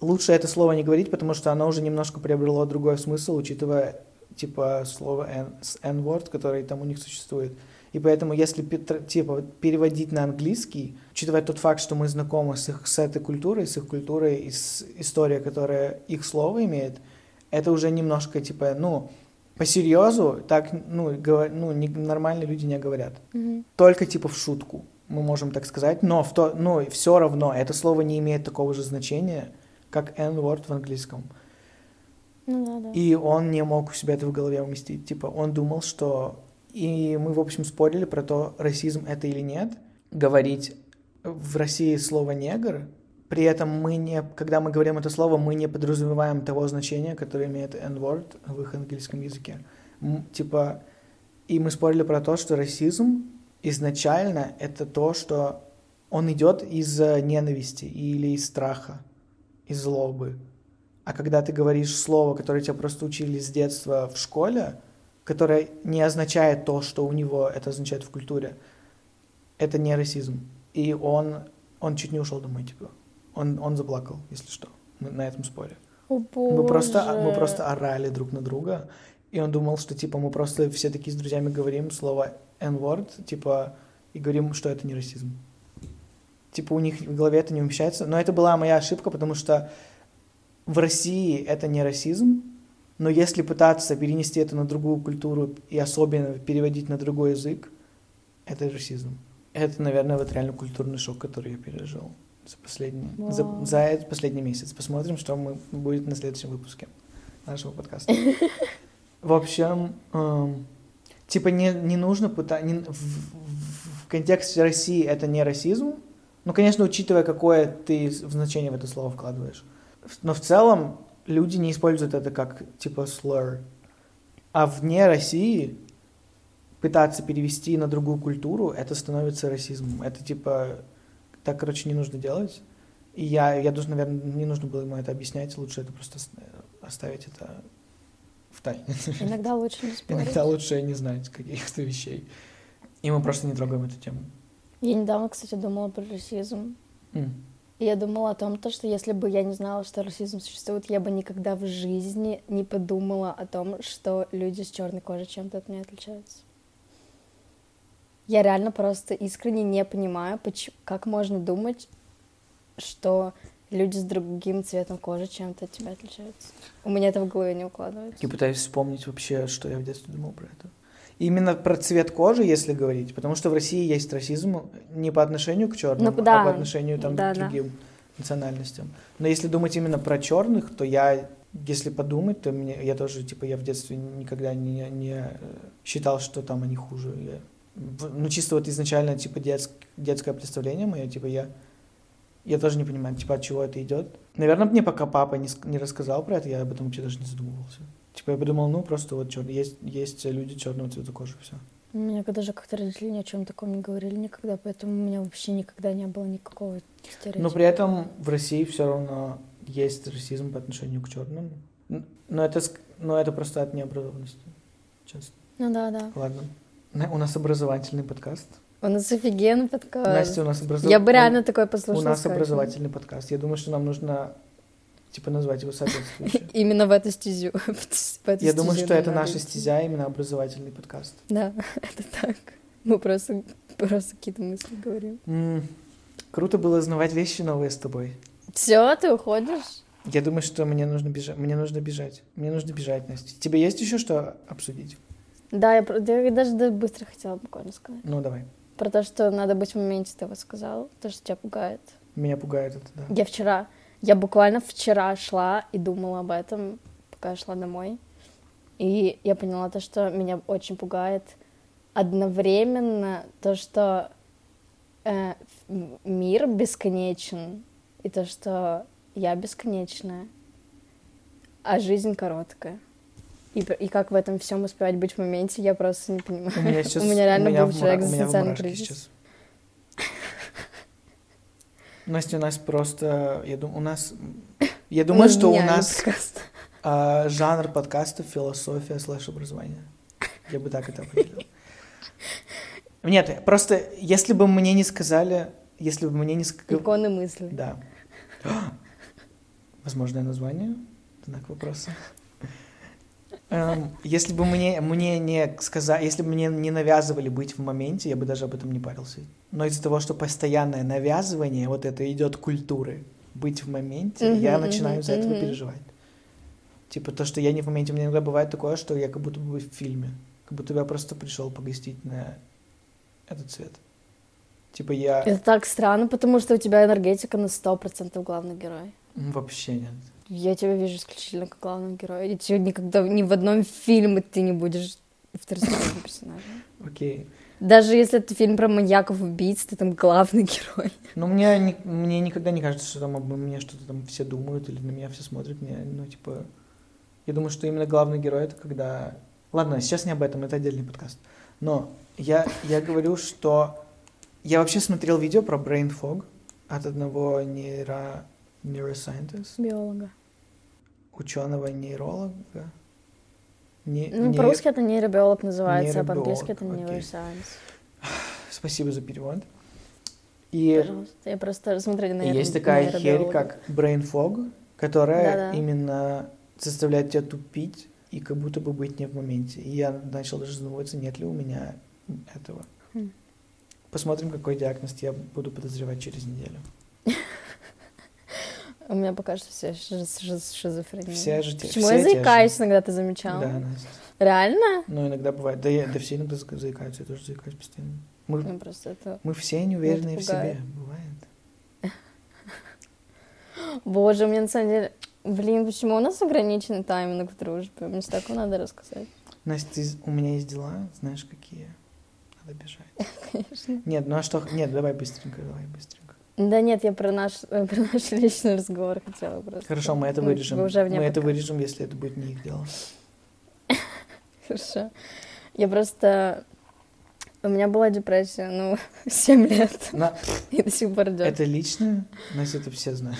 лучше это слово не говорить, потому что оно уже немножко приобрело другой смысл, учитывая типа слово N, с N-word, который там у них существует. И поэтому, если типа переводить на английский, учитывая тот факт, что мы знакомы с, их, с этой культурой, с их культурой и с историей, которая их слово имеет, это уже немножко типа, ну, по серьезу так, ну, говор- ну не- нормальные люди не говорят. Мгм. Только типа в шутку, мы можем так сказать, но в то, ну, все равно это слово не имеет такого же значения, как N-word в английском. Ну да, да. И он не мог у себя это в голове уместить. Типа, он думал, что... И мы, в общем, спорили про то, расизм это или нет. Говорить в России слово «негр», при этом мы не... Когда мы говорим это слово, мы не подразумеваем того значения, которое имеет N-word в их английском языке. М, Типа... И мы спорили про то, что расизм изначально это то, что он идет из ненависти или из страха, из злобы. А когда ты говоришь слово, которое тебя просто учили с детства в школе, которое не означает то, что у него это означает в культуре, это не расизм. И он, он чуть не ушел домой, типа. Он, он заплакал, если что, мы на этом споре. О, Мы просто, мы боже. просто орали друг на друга, и он думал, что, типа, мы просто все такие с друзьями говорим слово N-word, типа, и говорим, что это не расизм. Типа у них в голове это не умещается. Но это была моя ошибка, потому что в России это не расизм, но если пытаться перенести это на другую культуру и особенно переводить на другой язык, это расизм. Это, наверное, вот реально культурный шок, который я пережил за последний, за, Вау. за этот последний месяц. Посмотрим, что мы, будет на следующем выпуске нашего подкаста. В общем, эм, типа не, не нужно пытаться... в, в- в контексте России это не расизм, ну, конечно, учитывая, какое ты в значение в это слово вкладываешь. Но в целом люди не используют это как, типа, slur. А вне России пытаться перевести на другую культуру, это становится расизмом. Это, типа, так, короче, не нужно делать. И я, я должен, наверное, не нужно было ему это объяснять, лучше это просто с- оставить это в тайне. Иногда лучше не спорить. Иногда лучше не знать каких-то вещей. И мы просто не трогаем эту тему. Я недавно, кстати, думала про расизм. М. И я думала о том, то, что если бы я не знала, что расизм существует, я бы никогда в жизни не подумала о том, что люди с черной кожей чем-то от меня отличаются. Я реально просто искренне не понимаю, поч- как можно думать, что люди с другим цветом кожи чем-то от тебя отличаются. У меня это в голове не укладывается. Я пытаюсь вспомнить вообще, что я в детстве думал про это. Именно про цвет кожи, если говорить, потому что в России есть расизм не по отношению к черным, Ну, да. а по отношению там, Да, к да. другим национальностям. Но если думать именно про черных, то я, если подумать, то мне, я тоже, типа, я в детстве никогда не, не э, считал, что там они хуже. Я- ну, чисто вот изначально, типа, детск- детское представление мое, типа, я, я тоже не понимаю, типа, от чего это идет. Наверное, мне пока папа не, не рассказал про это, я об этом вообще даже не задумывался. Типа, я подумал, ну, просто вот чёр- есть, есть люди черного цвета кожи, все. У меня даже как-то родители ни о чем таком не говорили никогда, поэтому у меня вообще никогда не было никакого стереотипа. Но при этом в России все равно есть расизм по отношению к черным. Но это, но это просто от необразованности. Честно. Ну да, да. Ладно. У нас образовательный подкаст. У нас офигенный подкаст. Настя, у нас образов- Я бы у- реально такой У послушала. нас сказать. образовательный подкаст. Я думаю, что нам нужно типа назвать его соответствующе. Именно в эту стезю. в эту Я думаю, что это наша стезя, именно образовательный подкаст. Да, это так. Мы просто, просто какие-то мысли говорим. М, Круто было узнавать вещи новые с тобой. Все, ты уходишь? Я думаю, что мне нужно бежать. Мне нужно бежать. Мне нужно бежать, Настя. Тебе есть еще что обсудить? Да, я, я даже да, быстро хотела буквально сказать. Ну, давай. Про то, что надо быть в моменте, ты вот сказал. То, что тебя пугает. Меня пугает это, да. Я вчера, я буквально вчера шла и думала об этом, пока я шла домой. И я поняла то, что меня очень пугает одновременно то, что э, мир бесконечен, и то, что я бесконечная, а жизнь короткая. И, и как в этом всем успевать быть в моменте, я просто не понимаю. У меня сейчас... У меня реально меня был у меня в экзистенциальный мурашки кризис. сейчас. Настя, у нас просто... Я думаю, у нас... Я думаю, Ну, что у нас подкаст. а, жанр подкастов философия слэш образование. Я бы так это определил. Нет, просто если бы мне не сказали... Если бы мне не сказали... Иконы мысли. Да. Возможное название? Знак вопроса. Эм, Если бы мне, мне не сказали, если бы мне не навязывали быть в моменте, я бы даже об этом не парился. Но из-за того, что постоянное навязывание, вот это идет культуры, быть в моменте, Мгм, я начинаю из-за этого мгм. переживать. Типа то, что я не в моменте, у меня иногда бывает такое, что я как будто бы в фильме, как будто бы я просто пришел погостить на этот цвет. Типа я Это так странно, потому что у тебя энергетика на 100% главный герой. Вообще нет. Я тебя вижу исключительно как главного героя. И тебя никогда ни в одном фильме ты не будешь второстепенным персонажем. Окей. Даже если это фильм про маньяков убийц, ты там главный герой. Ну, мне, мне никогда не кажется, что там обо мне что-то там все думают или на меня все смотрят. Мне, ну, типа, я думаю, что именно главный герой это когда... Ладно, сейчас не об этом, это отдельный подкаст. Но я, я говорю, что... Я вообще смотрел видео про brain fog от одного нейро... neuroscientist, Биолога. Ученого-нейролога. Не- Ну, не- по-русски это нейробиолог называется, а Нейробиолог, по-английски это neuroscience. Спасибо за перевод. И Пожалуйста. Я просто смотрели на есть такая херь, как brain fog, которая Да-да. именно заставляет тебя тупить и как будто бы быть не в моменте. И я начал даже задумываться, нет ли у меня этого. Хм. Посмотрим, какой диагноз я буду подозревать через неделю. У меня пока что все шиз- шиз- шизофрения. Все же Почему все я те же. заикаюсь иногда, ты замечала? Да, Настя. Реально? Ну, иногда бывает. Да, я, да все иногда за- заикаются, я тоже заикаюсь постоянно. Мы, Ну, просто это... мы все неуверенные в себе. Бывает. Боже, мне на самом деле... Блин, почему у нас ограниченный тайминг в дружбе? Мне столько надо рассказать. Настя, ты, у меня есть дела, знаешь, какие? Надо бежать. Конечно. Нет, ну а что? Нет, давай быстренько, давай быстренько. Да нет, я про наш, э, про наш личный разговор хотела просто. Хорошо, мы это вырежем. вы уже Мы вне это вырежем, если это будет не их дело. Хорошо. Я просто... У меня была депрессия, ну, 7 лет. На- И до сих пор идет. это лично, Настя, это все знают.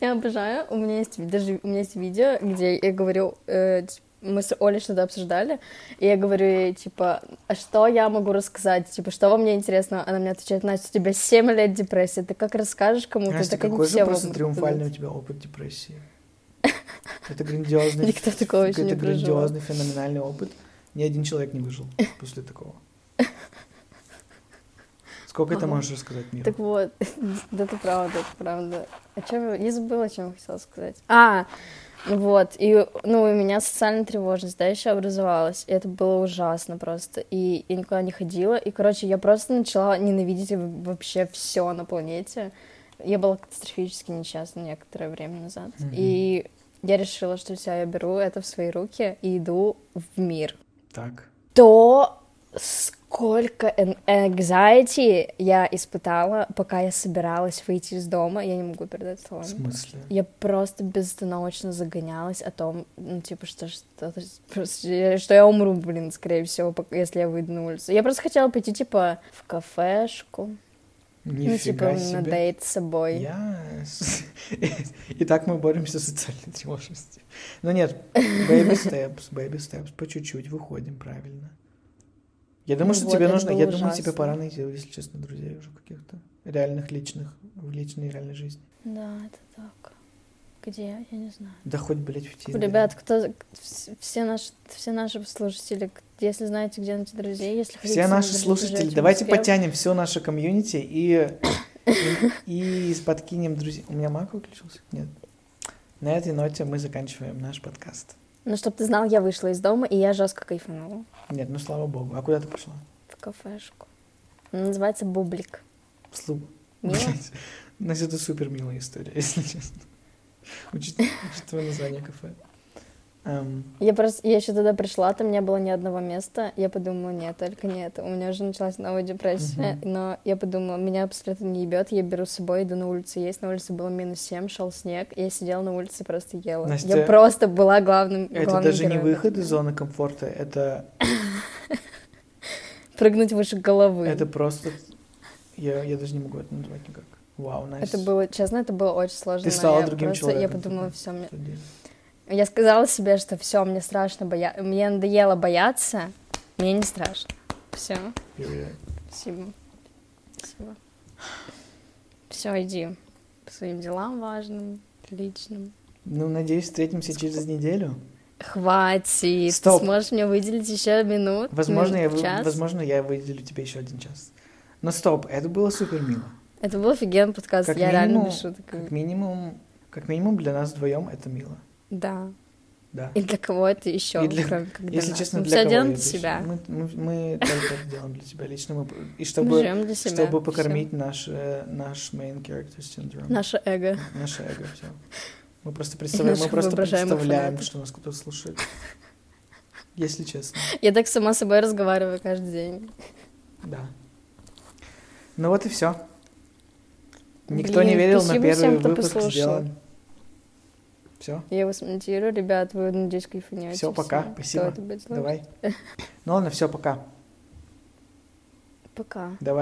Я обожаю. У меня есть даже у меня есть видео, где я говорю, э, т- мы с Олей что-то обсуждали, и я говорю типа, а что я могу рассказать? Типа, что вам мне интересно? Она мне отвечает, Настя, у тебя 7 лет депрессии, ты как расскажешь кому-то? Настя, так какой же просто триумфальный у рассказать». тебя опыт депрессии. Это грандиозный, Никто такого не это проживал. грандиозный, феноменальный опыт. Ни один человек не выжил после такого. Сколько ты можешь рассказать миру? Так вот, да это правда, это правда. О чем я... забыла, о чем я хотела сказать. А, вот, и, ну, у меня социальная тревожность, да, еще образовалась, и это было ужасно просто, и я никуда не ходила, и, короче, я просто начала ненавидеть вообще все на планете. Я была катастрофически несчастна некоторое время назад, Мгм. и я решила, что все, я беру это в свои руки и иду в мир Так. то сколько anxiety я испытала, пока я собиралась выйти из дома, я не могу передать В словами. смысле? Я просто безостановочно загонялась о том, ну, типа, что, что, что я умру, блин, скорее всего, если я выйду на улицу. Я просто хотела пойти, типа, в кафешку, ну, Нифига типа, на себе. дейт с собой. Yes. Итак, мы боремся с социальной тревожностью. Но нет, baby steps, baby steps, по чуть-чуть выходим, правильно. Я думаю, Ну что вот, тебе нужно, я думаю, ужасно. тебе пора найти, если честно, друзей уже каких-то реальных, личных, в личной реальной жизни. Да, это так. Где? Я не знаю. Да хоть, блядь, в Тиндере. Ребят, кто, вс- все наши, все наши слушатели, если знаете, где найти друзей, если хотите... Все наши слушатели, давайте Москве, потянем все наше комьюнити и, и, и подкинем друзей. У меня мак выключился? Нет. На этой ноте мы заканчиваем наш подкаст. Ну, чтобы ты знал, я вышла из дома, и я жестко кайфанула Нет, ну слава богу. А куда ты пошла? в кафешку. Она называется Бублик. Слу... Настя, это супер милая история, если честно. Учит- Учитывая название кафе. Эм, Я просто, я еще туда пришла, там не было ни одного места. Я подумала, нет, только не это. У меня уже началась новая депрессия, но я подумала, меня абсолютно не ебет. Я беру с собой, иду на улицу есть. На улице было минус 7, шел снег. Я сидела на улице просто ела. Настя, я просто была главным Это главным даже не героем выход этого из зоны комфорта, это, Прыгнуть выше головы. это просто... Я, я даже не могу это назвать никак. Вау, Настя. Это было, честно, это было очень сложно. Ты стала я другим просто- человеком. Я подумала, все, мне... Я сказала себе, что все, мне страшно бояться. Мне надоело бояться, мне не страшно. Все, спасибо. Спасибо. Все, иди по своим делам важным, личным. Ну, надеюсь, встретимся через неделю. Хватит. Стоп. Ты сможешь мне выделить еще минут? Возможно, я, минут, вы- час? возможно, я выделю тебе еще один час. Но стоп, это было супер мило. Это был офигенный подкаст. Как я реально минимум- без шуток. Как минимум, как минимум для нас вдвоем это мило. Да. Да. И для кого это еще, И для- кроме как для Если нас? честно, Мы для все кого делаем для себя. Мы, мы, мы только это делаем для себя лично. Мы, и Мы чтобы, для себя. чтобы покормить наш, э, наш main character syndrome. Наше эго. Наше эго, все. Мы просто представляем, мы просто представляем, что нас кто-то слушает. Если честно. Я так сама с собой разговариваю каждый день. Да. Ну вот и все. Никто Блин, не верил на первый всем, кто выпуск послушал. сделан. Все, Я его смонтирую, ребят, вы, надеюсь, кайфанете. Всё, пока, Всё. спасибо. Давай. Ну ладно, все, пока. Пока. Давай.